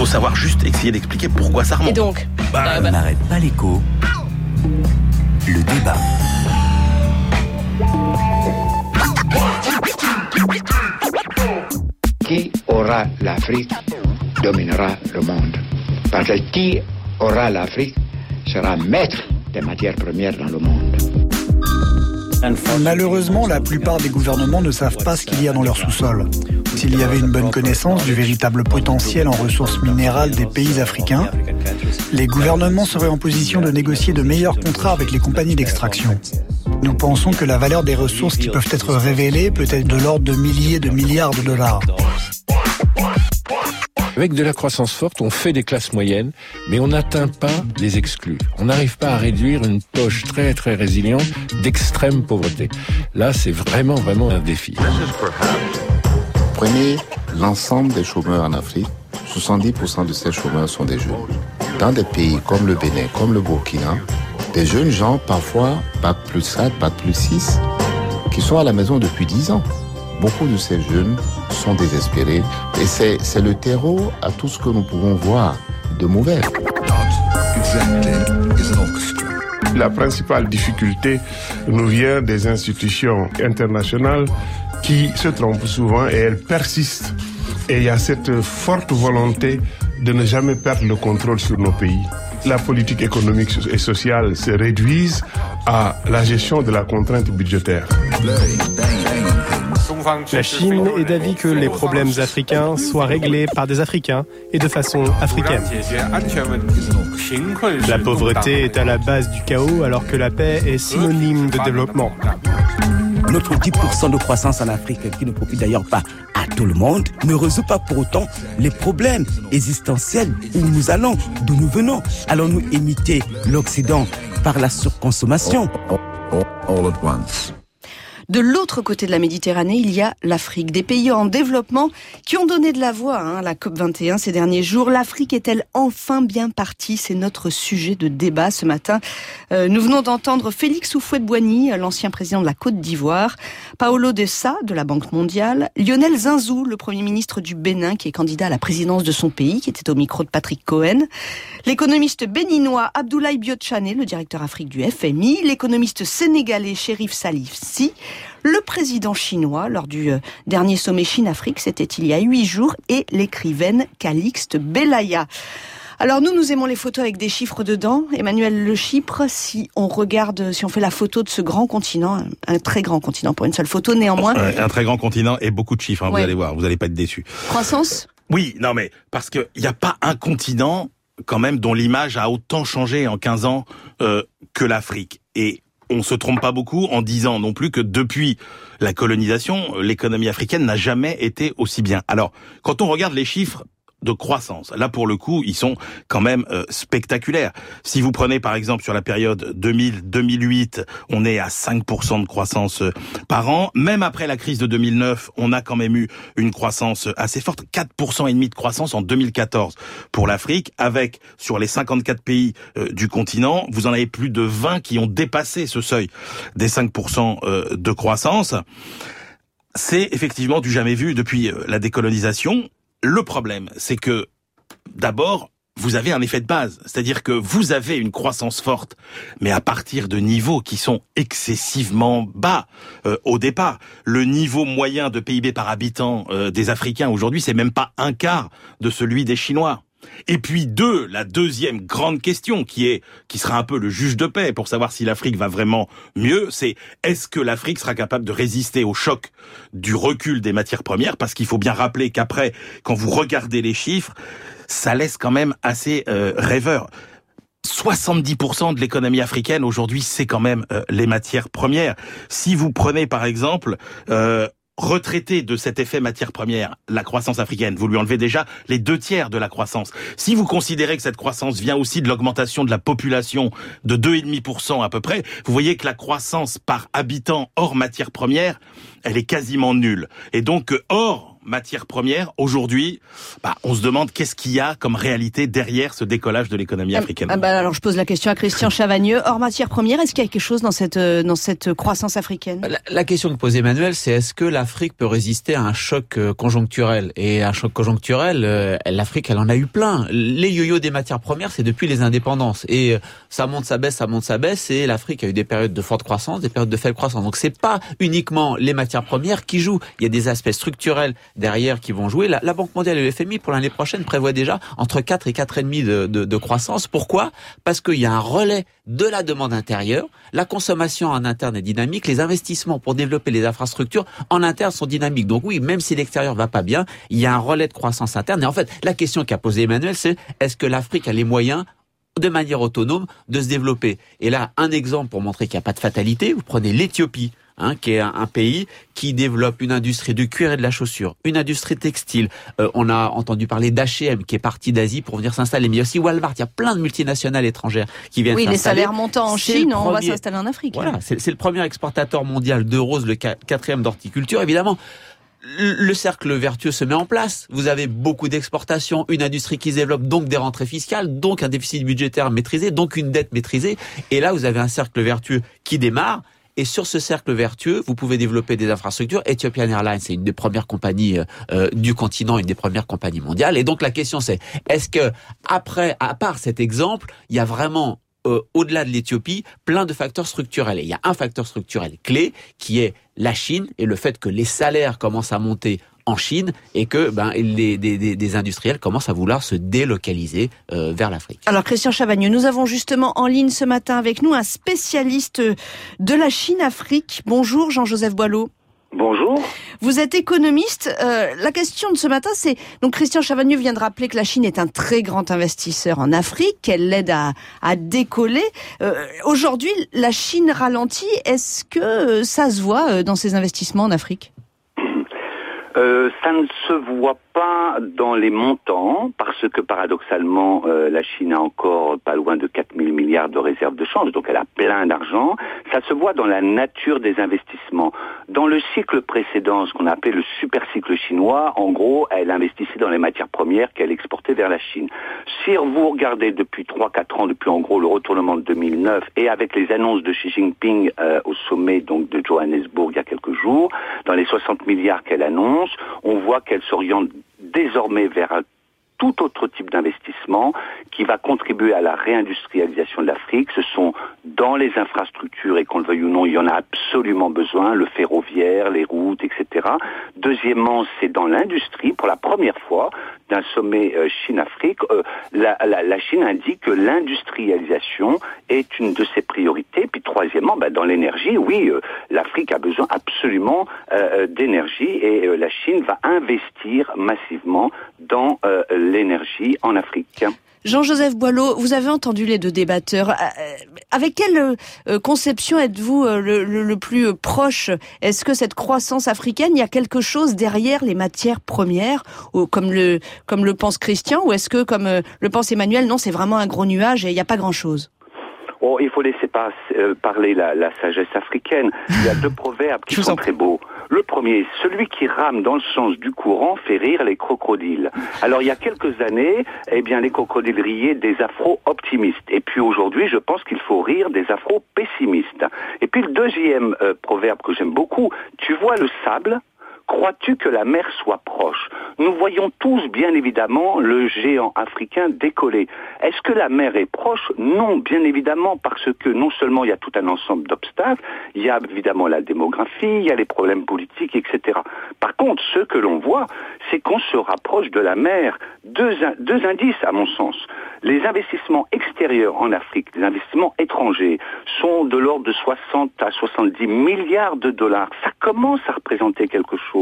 faut savoir juste essayer d'expliquer pourquoi ça remonte. Et donc bah, On n'arrête pas l'écho. Le débat. Qui aura l'Afrique dominera le monde. Parce que qui aura l'Afrique sera maître des matières premières dans le monde. Malheureusement, la plupart des gouvernements ne savent pas ce qu'il y a dans leur sous-sol. S'il y avait une bonne connaissance du véritable potentiel en ressources minérales des pays africains, les gouvernements seraient en position de négocier de meilleurs contrats avec les compagnies d'extraction. Nous pensons que la valeur des ressources qui peuvent être révélées peut être de l'ordre de milliers de milliards de dollars. Avec de la croissance forte, on fait des classes moyennes, mais on n'atteint pas les exclus. On n'arrive pas à réduire une poche très très résiliente d'extrême pauvreté. Là, c'est vraiment vraiment un défi. Prenez l'ensemble des chômeurs en Afrique. 70% de ces chômeurs sont des jeunes. Dans des pays comme le Bénin, comme le Burkina, des jeunes gens, parfois, pas plus 4, pas plus 6, qui sont à la maison depuis 10 ans. Beaucoup de ces jeunes sont désespérés et c'est le terreau à tout ce que nous pouvons voir de mauvais. La principale difficulté nous vient des institutions internationales qui se trompent souvent et elles persistent. Et il y a cette forte volonté de ne jamais perdre le contrôle sur nos pays. La politique économique et sociale se réduise à la gestion de la contrainte budgétaire. La Chine est d'avis que les problèmes africains soient réglés par des Africains et de façon africaine. La pauvreté est à la base du chaos alors que la paix est synonyme de développement. Notre 10% de croissance en Afrique, qui ne profite d'ailleurs pas à tout le monde, ne résout pas pour autant les problèmes existentiels où nous allons, d'où nous venons. Allons-nous imiter l'Occident par la surconsommation? De l'autre côté de la Méditerranée, il y a l'Afrique, des pays en développement qui ont donné de la voix hein, à la COP21 ces derniers jours. L'Afrique est-elle enfin bien partie? C'est notre sujet de débat ce matin. Euh, nous venons d'entendre Félix Houphouët-Boigny, l'ancien président de la Côte d'Ivoire, Paolo De Sa de la Banque mondiale, Lionel Zinzou, le premier ministre du Bénin qui est candidat à la présidence de son pays, qui était au micro de Patrick Cohen, l'économiste béninois Abdoulaye Biotchane, le directeur Afrique du FMI, l'économiste sénégalais Chérif Salif Si, le président chinois lors du euh, dernier sommet Chine-Afrique, c'était il y a huit jours, et l'écrivaine Calixte Belaya. Alors nous, nous aimons les photos avec des chiffres dedans. Emmanuel Le Chypre, si on regarde, si on fait la photo de ce grand continent, un très grand continent pour une seule photo, néanmoins. Un, très grand continent et beaucoup de chiffres, hein, vous allez voir, vous n'allez pas être déçus. Croissance? Oui, non mais parce qu'il n'y a pas un continent quand même dont l'image a autant changé en 15 ans euh, que l'Afrique. Et on se trompe pas beaucoup en disant non plus que depuis la colonisation, l'économie africaine n'a jamais été aussi bien. Alors, quand on regarde les chiffres, de croissance. Là, pour le coup, ils sont quand même euh, spectaculaires. Si vous prenez par exemple sur la période 2000-2008, on est à 5% de croissance euh, par an. Même après la crise de 2009, on a quand même eu une croissance assez forte, 4% et demi de croissance en 2014 pour l'Afrique, avec sur les 54 pays euh, du continent, vous en avez plus de 20 qui ont dépassé ce seuil des 5% de croissance. C'est effectivement du jamais vu depuis la décolonisation le problème, c'est que d'abord, vous avez un effet de base, c'est-à-dire que vous avez une croissance forte, mais à partir de niveaux qui sont excessivement bas euh, au départ. Le niveau moyen de PIB par habitant euh, des Africains aujourd'hui, c'est même pas un quart de celui des Chinois. Et puis deux, la deuxième grande question qui est qui sera un peu le juge de paix pour savoir si l'Afrique va vraiment mieux, c'est est-ce que l'Afrique sera capable de résister au choc du recul des matières premières? Parce qu'il faut bien rappeler qu'après quand vous regardez les chiffres, ça laisse quand même assez euh, rêveur. 70% de l'économie africaine aujourd'hui, c'est quand même euh, les matières premières. Si vous prenez par exemple euh, retraiter de cet effet matière première la croissance africaine, vous lui enlevez déjà les deux tiers de la croissance. Si vous considérez que cette croissance vient aussi de l'augmentation de la population de 2,5% à peu près, vous voyez que la croissance par habitant hors matière première, elle est quasiment nulle. Et donc, hors matières premières, aujourd'hui, bah, on se demande qu'est-ce qu'il y a comme réalité derrière ce décollage de l'économie africaine. Ah bah alors je pose la question à Christian Chavagneux. Hors matières premières, est-ce qu'il y a quelque chose dans cette euh, dans cette croissance africaine? La, la, question que pose Emmanuel, c'est est-ce que l'Afrique peut résister à un choc euh, conjoncturel? Et un choc conjoncturel, euh, l'Afrique, elle en a eu plein. Les yo-yo des matières premières, c'est depuis les indépendances. Et ça monte, ça baisse, ça monte, ça baisse. Et l'Afrique a eu des périodes de forte croissance, des périodes de faible croissance. Donc c'est pas uniquement les matières premières qui jouent. Il y a des aspects structurels derrière qui vont jouer. La, Banque mondiale et le FMI pour l'année prochaine prévoient déjà entre 4 et 4,5 de, de, de croissance. Pourquoi? Parce qu'il y a un relais de la demande intérieure. La consommation en interne est dynamique. Les investissements pour développer les infrastructures en interne sont dynamiques. Donc oui, même si l'extérieur va pas bien, il y a un relais de croissance interne. Et en fait, la question qu'a posée Emmanuel, c'est est-ce que l'Afrique a les moyens de manière autonome de se développer? Et là, un exemple pour montrer qu'il n'y a pas de fatalité, vous prenez l'Éthiopie. Hein, qui est un, pays qui développe une industrie du cuir et de la chaussure, une industrie textile. Euh, on a entendu parler d'H&M qui est parti d'Asie pour venir s'installer, mais il y a aussi Walmart. Il y a plein de multinationales étrangères qui viennent oui, s'installer. Oui, les salaires montant en Chine, on va s'installer en Afrique. Voilà, c'est le premier exportateur mondial de roses, le quatrième d'horticulture. Évidemment, le cercle vertueux se met en place. Vous avez beaucoup d'exportations, une industrie qui se développe, donc des rentrées fiscales, donc un déficit budgétaire maîtrisé, donc une dette maîtrisée. Et là, vous avez un cercle vertueux qui démarre. Et sur ce cercle vertueux, vous pouvez développer des infrastructures. Ethiopian Airlines, c'est une des premières compagnies euh, du continent, une des premières compagnies mondiales. Et donc la question, c'est est-ce que après, à part cet exemple, il y a vraiment euh, au-delà de l'Éthiopie, plein de facteurs structurels? Et il y a un facteur structurel clé qui est la Chine et le fait que les salaires commencent à monter en Chine et que ben, les, des, des, des industriels commencent à vouloir se délocaliser euh, vers l'Afrique. Alors Christian Chavagneux, nous avons justement en ligne ce matin avec nous un spécialiste de la Chine-Afrique. Bonjour Jean-Joseph Boileau. Bonjour. Vous êtes économiste. Euh, la question de ce matin, c'est donc Christian Chavagneux vient de rappeler que la Chine est un très grand investisseur en Afrique, qu'elle l'aide à, à, décoller. Euh, Aujourd'hui, la Chine ralentit. Est-ce que ça se voit dans ses investissements en Afrique? Euh, ça ne se voit pas dans les montants, parce que paradoxalement, euh, la Chine a encore pas loin de 4 000 milliards de réserves de change, donc elle a plein d'argent. Ça se voit dans la nature des investissements. Dans le cycle précédent, ce qu'on appelait le super cycle chinois, en gros, elle investissait dans les matières premières qu'elle exportait vers la Chine. Si vous regardez depuis 3-4 ans, depuis en gros le retournement de 2009, et avec les annonces de Xi Jinping euh, au sommet donc de Johannesburg il y a quelques dans les 60 milliards qu'elle annonce, on voit qu'elle s'oriente désormais vers un tout autre type d'investissement qui va contribuer à la réindustrialisation de l'Afrique. Ce sont dans les infrastructures, et qu'on le veuille ou non, il y en a absolument besoin, le ferroviaire, les routes, etc. Deuxièmement, c'est dans l'industrie, pour la première fois, d'un sommet euh, Chine-Afrique, euh, la, Chine indique que l'industrialisation est une de ses priorités. Troisièmement, ben, dans l'énergie, oui, euh, l'Afrique a besoin absolument euh, d'énergie et euh, la Chine va investir massivement dans l'énergie en Afrique. Jean-Joseph Boileau, vous avez entendu les deux débatteurs. Avec quelle conception êtes-vous le, le, le, plus proche? Est-ce que cette croissance africaine, il y a quelque chose derrière les matières premières, ou comme le comme le pense Christian, ou est-ce que, comme le pense Emmanuel, non, c'est vraiment un gros nuage et il n'y a pas grand-chose? Oh, il faut laisser pas, euh, parler la, la, sagesse africaine. Il y a deux proverbes qui sont très beaux. Le premier, celui qui rame dans le sens du courant fait rire les crocodiles. Alors il y a quelques années, eh bien les crocodiles riaient des afro-optimistes. Et puis aujourd'hui, je pense qu'il faut rire des afro-pessimistes. Et puis le deuxième euh, proverbe que j'aime beaucoup, tu vois le sable, Crois-tu que la mer soit proche? Nous voyons tous, bien évidemment, le géant africain décoller. Est-ce que la mer est proche? Non, bien évidemment, parce que non seulement il y a tout un ensemble d'obstacles, il y a évidemment la démographie, il y a les problèmes politiques, etc. Par contre, ce que l'on voit, c'est qu'on se rapproche de la mer. Deux, deux indices, à mon sens. Les investissements extérieurs en Afrique, les investissements étrangers, sont de l'ordre de 60 à 70 milliards de dollars. Ça commence à représenter quelque chose.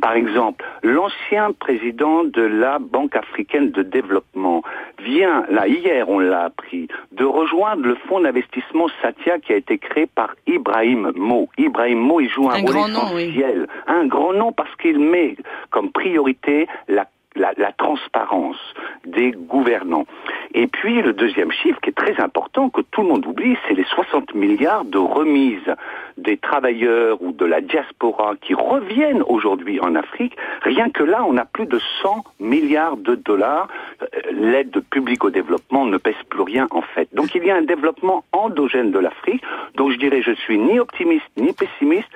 Par exemple, l'ancien président de la Banque africaine de développement vient, là, hier, on l'a appris, de rejoindre le fonds d'investissement Satya qui a été créé par Ibrahim Mo. Ibrahim Mo, il joue un, un rôle grand essentiel. Nom, oui. Un grand nom parce qu'il met comme priorité la la, la, transparence des gouvernants. Et puis le deuxième chiffre qui est très important, que tout le monde oublie, c'est les 60 milliards de remises des travailleurs ou de la diaspora qui reviennent aujourd'hui en Afrique. Rien que là, on a plus de 100 milliards de dollars. Euh, l'aide publique au développement ne pèse plus rien en fait. Donc il y a un développement endogène de l'Afrique. Donc je dirais, je suis ni optimiste ni pessimiste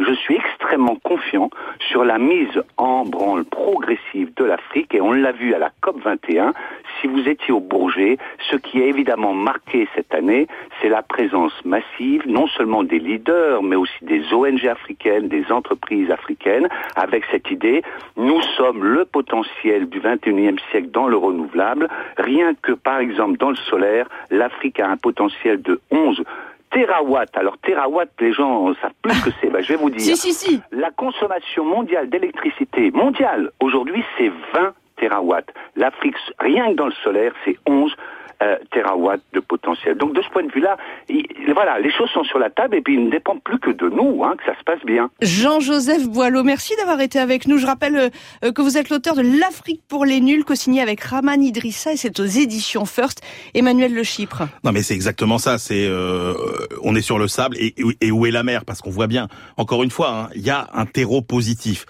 je suis extrêmement confiant sur la mise en branle progressive de l'Afrique et on l'a vu à la COP 21. Si vous étiez au Bourget, ce qui a évidemment marqué cette année, c'est la présence massive non seulement des leaders, mais aussi des ONG africaines, des entreprises africaines, avec cette idée, nous sommes le potentiel du 21e siècle dans le renouvelable. Rien que par exemple dans le solaire, l'Afrique a un potentiel de 11 Terawatt. Alors terawatt, les gens savent plus ce que c'est. Ben, je vais vous dire. Si, si, si. La consommation mondiale d'électricité mondiale aujourd'hui, c'est 20 terawatts. L'Afrique, rien que dans le solaire, c'est 11 euh, terawatts de potentiel. Donc de ce point de vue-là, voilà, les choses sont sur la table et puis il ne dépend plus que de nous hein, que ça se passe bien. Jean-Joseph Boileau, merci d'avoir été avec nous. Je rappelle euh, euh, que vous êtes l'auteur de L'Afrique pour les nuls, co-signé avec Raman Idrissa et c'est aux éditions First. Emmanuel Le Chypre. Non mais c'est exactement ça. C'est euh, on est sur le sable et, et où est la mer? Parce qu'on voit bien, encore une fois, hein, il y a un terreau positif.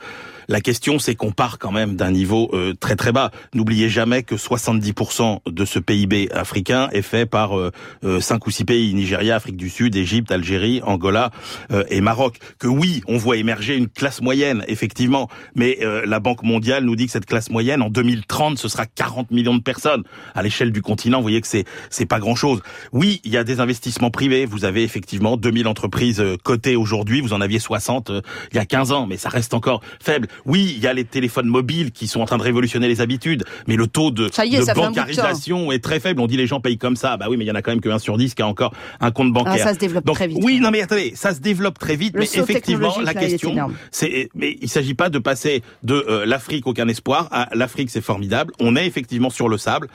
La question, c'est qu'on part quand même d'un niveau euh, très très bas. N'oubliez jamais que 70% de ce PIB africain est fait par euh, euh, cinq ou six pays Nigeria, Afrique du Sud, Égypte, Algérie, Angola et Maroc. Que oui, on voit émerger une classe moyenne, effectivement, mais la Banque mondiale nous dit que cette classe moyenne en 2030 ce sera 40 millions de personnes à l'échelle du continent. Vous voyez que c'est c'est pas grand chose. Oui, il y a des investissements privés. Vous avez effectivement 2000 entreprises cotées aujourd'hui. Vous en aviez 60 il y a 15 ans, mais ça reste encore faible. Oui, il y a les téléphones mobiles qui sont en train de révolutionner les habitudes, mais le taux de, bancarisation est très faible. On dit les gens payent comme ça. Bah oui, mais il y en a quand même que 1 sur 10 qui a encore un compte bancaire. Ah, ça se développe très vite. Oui, non mais attendez, ça se développe très vite, mais effectivement, la question, c'est, mais il s'agit pas de passer de euh, l'Afrique aucun espoir à l'Afrique c'est formidable. On est effectivement sur le sable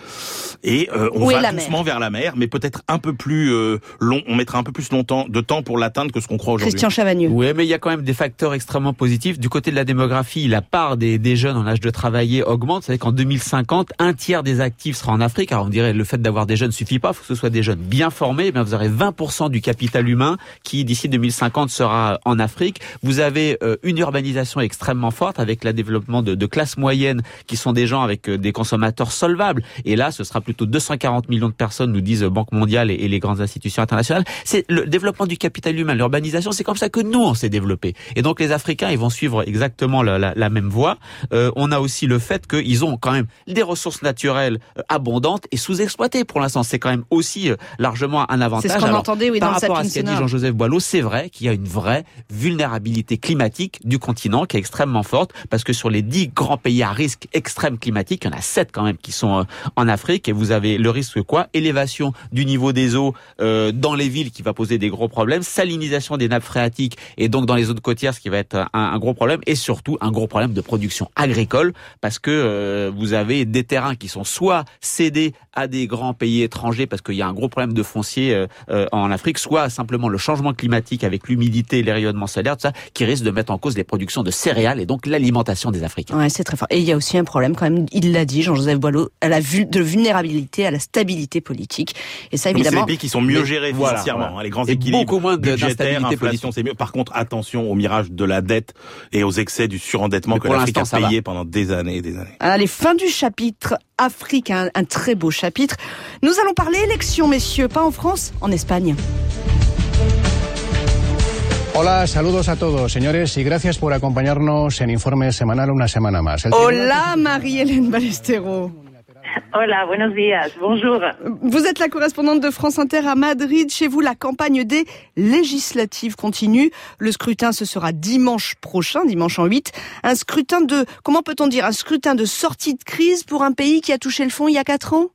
et euh, on va doucement vers la mer, mais peut-être un peu plus euh, long. On mettra un peu plus longtemps de temps pour l'atteindre que ce qu'on croit aujourd'hui. Christian Chavagneux. Oui, mais il y a quand même des facteurs extrêmement positifs du côté de la démographie la part des, des, jeunes en âge de travailler augmente. Savez qu'en 2050, un tiers des actifs sera en Afrique. Alors on dirait le fait d'avoir des jeunes suffit pas, il faut que ce soit des jeunes bien formés. Eh vous aurez 20% du capital humain qui d'ici 2050 sera en Afrique. Vous avez euh, une urbanisation extrêmement forte avec le développement de, de classes moyennes qui sont des gens avec euh, des consommateurs solvables. Et là, ce sera plutôt 240 millions de personnes, nous disent Banque mondiale et, et les grandes institutions internationales. C'est le développement du capital humain, l'urbanisation. C'est comme ça que nous on s'est développé. Et donc les Africains, ils vont suivre exactement la, la, la même voie. Euh, on a aussi le fait qu'ils ont quand même des ressources naturelles euh, abondantes et sous-exploitées pour l'instant. C'est quand même aussi euh, largement un avantage. C'est ce qu'on entendait, oui, par rapport à ce qu'a dit Jean-Joseph Boileau, c'est vrai qu'il y a une vraie vulnérabilité climatique du continent qui est extrêmement forte parce que sur les dix grands pays à risque extrême climatique, il y en a sept quand même qui sont en Afrique et vous avez le risque quoi? Élévation du niveau des eaux dans les villes qui va poser des gros problèmes, salinisation des nappes phréatiques et donc dans les zones côtières ce qui va être un, un gros problème et surtout un gros problème de production agricole parce que euh, vous avez des terrains qui sont soit cédés à des grands pays étrangers parce qu'il y a un gros problème de foncier euh, euh, en Afrique, soit simplement le changement climatique avec l'humidité, les rayonnements solaires, tout ça, qui risque de mettre en cause les productions de céréales et donc l'alimentation des Africains. Ouais, c'est très fort. Et il y a aussi un problème quand même, il l'a dit, Jean-Joseph Boileau, à la de vulnérabilité, à la stabilité politique. Et ça, évidemment. C'est les pays qui sont mieux gérés financièrement, hein, les grands équilibres. Beaucoup moins d'instabilité politique. c'est mieux. Par contre, attention au mirage de la dette et aux excès du surendettement que l'Afrique a payé pendant des années et des années. Allez, fin du chapitre Afrique, un, un très beau chapitre. Nous allons parler élections, messieurs, pas en France, en Espagne. Hola, saludos a todos, señores, y gracias por acompañarnos en Informe Semanal una semana más. El Hola, Marie-Hélène Balestero. Hola, buenos días. Bonjour. Vous êtes la correspondante de France Inter à Madrid. Chez vous, la campagne des législatives continue. Le scrutin, ce sera dimanche prochain, dimanche en 8. Un scrutin de, comment peut-on dire, un scrutin de sortie de crise pour un pays qui a touché le fond il y a quatre ans?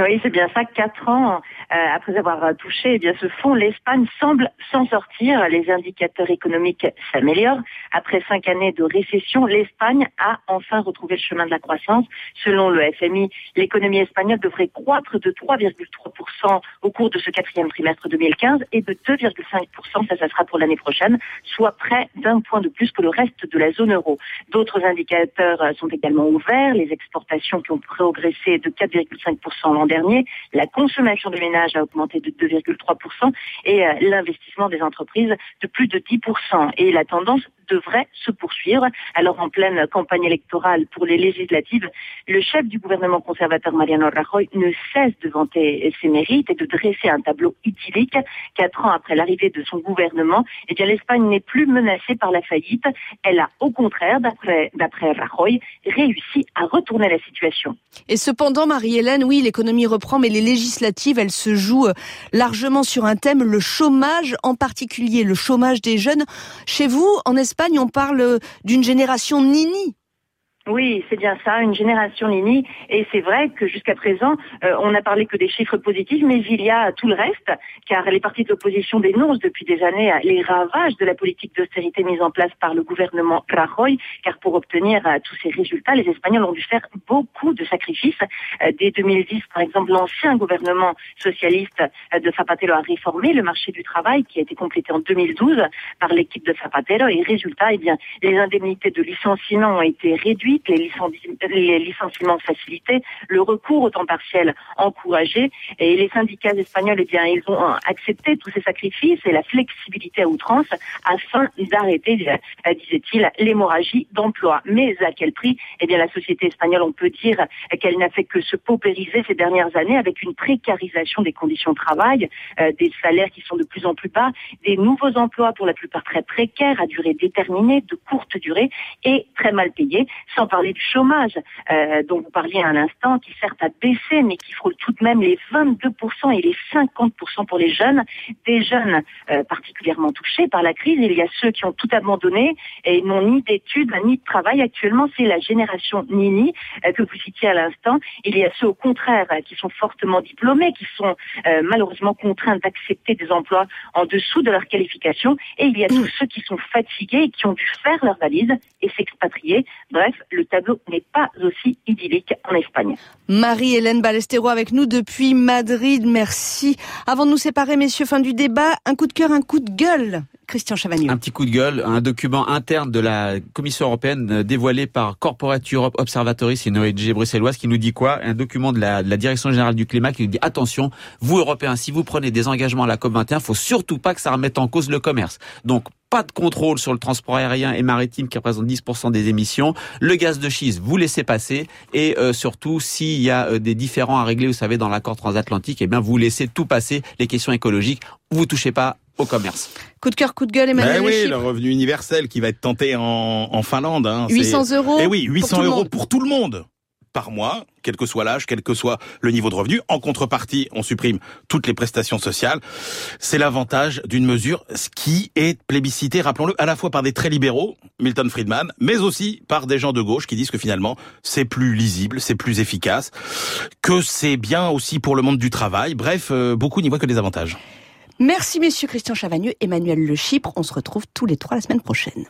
Oui, c'est bien ça. Quatre ans euh, après avoir touché, eh bien ce fonds, l'Espagne semble s'en sortir. Les indicateurs économiques s'améliorent. Après cinq années de récession, l'Espagne a enfin retrouvé le chemin de la croissance. Selon le FMI, l'économie espagnole devrait croître de 3,3% au cours de ce quatrième trimestre 2015 et de 2,5%, ça, ça sera pour l'année prochaine, soit près d'un point de plus que le reste de la zone euro. D'autres indicateurs sont également ouverts. Les exportations qui ont progressé de 4,5% l'an dernier. La consommation des ménages a augmenté de 2,3% et euh, l'investissement des entreprises de plus de 10%. Et la tendance devrait se poursuivre. Alors en pleine campagne électorale pour les législatives, le chef du gouvernement conservateur Mariano Rajoy ne cesse de vanter ses mérites et de dresser un tableau idyllique. Quatre ans après l'arrivée de son gouvernement, eh bien l'Espagne n'est plus menacée par la faillite. Elle a au contraire, d'après Rajoy, réussi à retourner la situation. Et cependant, Marie-Hélène, oui, l'économie reprend, mais les législatives, elles se jouent euh, largement sur un thème, le chômage, en particulier le chômage des jeunes. Chez vous, en Espagne, on parle d'une génération nini. Oui, c'est bien ça, une génération Nini. Et c'est vrai que jusqu'à présent, euh, on n'a parlé que des chiffres positifs, mais il y a tout le reste, car les partis d'opposition dénoncent depuis des années les ravages de la politique d'austérité mise en place par le gouvernement Rajoy, car pour obtenir euh, tous ces résultats, les Espagnols ont dû faire beaucoup de sacrifices. Euh, dès 2010, par exemple, l'ancien gouvernement socialiste de Zapatero a réformé le marché du travail, qui a été complété en 2012 par l'équipe de Zapatero. Et résultat, eh bien, les indemnités de licenciement ont été réduites les, licenciements facilités, le recours au temps partiel encouragé. Et les syndicats espagnols, eh bien, ils ont accepté tous ces sacrifices et la flexibilité à outrance afin d'arrêter, euh, disait-il, l'hémorragie d'emploi. Mais à quel prix? Eh bien, la société espagnole, on peut dire qu'elle n'a fait que se paupériser ces dernières années avec une précarisation des conditions de travail, euh, des salaires qui sont de plus en plus bas, des nouveaux emplois pour la plupart très précaires, à durée déterminée, de courte durée et très mal payés, sans parler du chômage euh, dont vous parliez à l'instant, qui certes a baissé, mais qui frôle tout de même les 22% et les 50% pour les jeunes, des jeunes euh, particulièrement touchés par la crise. Il y a ceux qui ont tout abandonné et n'ont ni d'études ni de travail. Actuellement, c'est la génération Nini euh, que vous citiez à l'instant. Il y a ceux au contraire qui sont fortement diplômés, qui sont malheureusement contraints d'accepter des emplois en dessous de leur qualification. Et il y a tous ceux qui sont fatigués et qui ont dû faire leur valise et s'expatrier. Bref, le tableau n'est pas aussi idyllique en Espagne. Marie-Hélène Balestero avec nous depuis Madrid. Merci. Avant de nous séparer, messieurs, fin du débat, un coup de cœur, un coup de gueule. Christian Chavagneux. Un petit coup de gueule, un document interne de la Commission européenne euh, dévoilé par Corporate Europe Observatory, c'est une ONG bruxelloise qui nous dit quoi? Un document de la, de la, Direction générale du climat qui nous dit attention, vous Européens, si vous prenez des engagements à la COP 21, faut surtout pas que ça remette en cause le commerce. Donc pas de contrôle sur le transport aérien et maritime qui représente 10% des émissions. Le gaz de schiste, vous laissez passer. Et euh, surtout, s'il y a euh, des différends à régler, vous savez, dans l'accord transatlantique, eh bien, vous laissez tout passer. Les questions écologiques, vous touchez pas au commerce. Coup de cœur, coup de gueule, Emmanuel. Ben oui, le revenu universel qui va être tenté en, en Finlande. Hein, 800 euros. Eh oui, 800 euros pour tout le monde par mois, quel que soit l'âge, quel que soit le niveau de revenu. En contrepartie, on supprime toutes les prestations sociales. C'est l'avantage d'une mesure qui est plébiscitée, rappelons-le, à la fois par des très libéraux, Milton Friedman, mais aussi par des gens de gauche qui disent que finalement, c'est plus lisible, c'est plus efficace, que c'est bien aussi pour le monde du travail. Bref, euh, beaucoup n'y voient que des avantages. Merci messieurs Christian Chavagneux, Emmanuel Le Chypre. On se retrouve tous les trois la semaine prochaine.